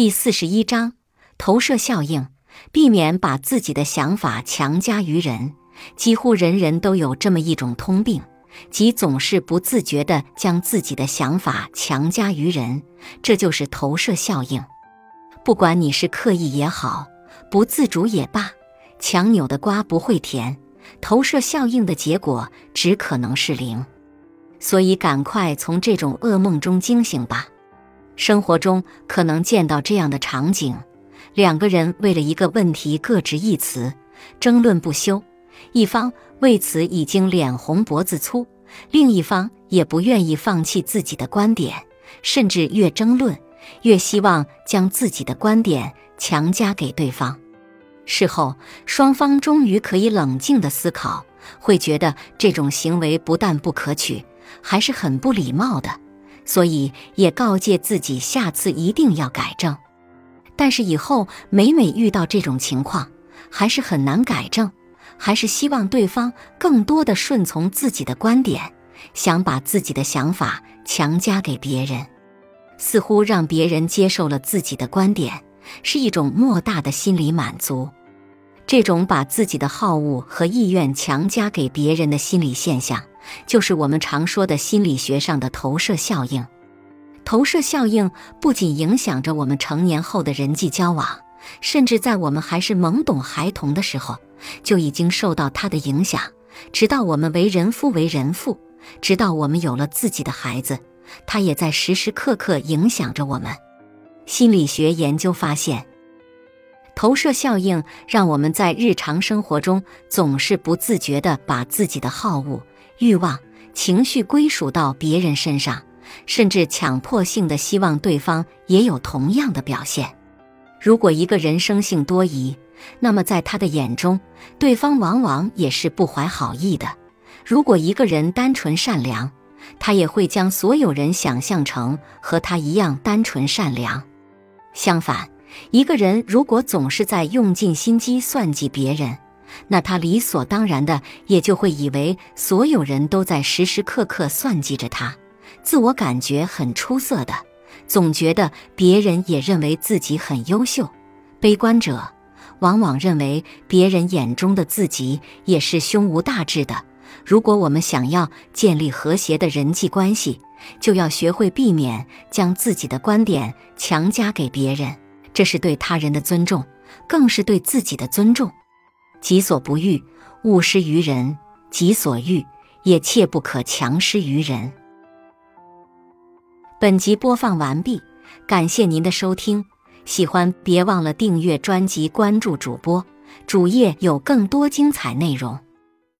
第四十一章投射效应，避免把自己的想法强加于人。几乎人人都有这么一种通病，即总是不自觉地将自己的想法强加于人，这就是投射效应。不管你是刻意也好，不自主也罢，强扭的瓜不会甜。投射效应的结果只可能是零。所以，赶快从这种噩梦中惊醒吧。生活中可能见到这样的场景：两个人为了一个问题各执一词，争论不休；一方为此已经脸红脖子粗，另一方也不愿意放弃自己的观点，甚至越争论越希望将自己的观点强加给对方。事后，双方终于可以冷静地思考，会觉得这种行为不但不可取，还是很不礼貌的。所以也告诫自己，下次一定要改正。但是以后每每遇到这种情况，还是很难改正，还是希望对方更多的顺从自己的观点，想把自己的想法强加给别人，似乎让别人接受了自己的观点，是一种莫大的心理满足。这种把自己的好恶和意愿强加给别人的心理现象。就是我们常说的心理学上的投射效应。投射效应不仅影响着我们成年后的人际交往，甚至在我们还是懵懂孩童的时候，就已经受到它的影响。直到我们为人夫、为人父，直到我们有了自己的孩子，它也在时时刻刻影响着我们。心理学研究发现，投射效应让我们在日常生活中总是不自觉地把自己的好恶。欲望、情绪归属到别人身上，甚至强迫性的希望对方也有同样的表现。如果一个人生性多疑，那么在他的眼中，对方往往也是不怀好意的。如果一个人单纯善良，他也会将所有人想象成和他一样单纯善良。相反，一个人如果总是在用尽心机算计别人，那他理所当然的也就会以为所有人都在时时刻刻算计着他，自我感觉很出色的，总觉得别人也认为自己很优秀。悲观者往往认为别人眼中的自己也是胸无大志的。如果我们想要建立和谐的人际关系，就要学会避免将自己的观点强加给别人，这是对他人的尊重，更是对自己的尊重。己所不欲，勿施于人；己所欲，也切不可强施于人。本集播放完毕，感谢您的收听。喜欢别忘了订阅专辑、关注主播，主页有更多精彩内容。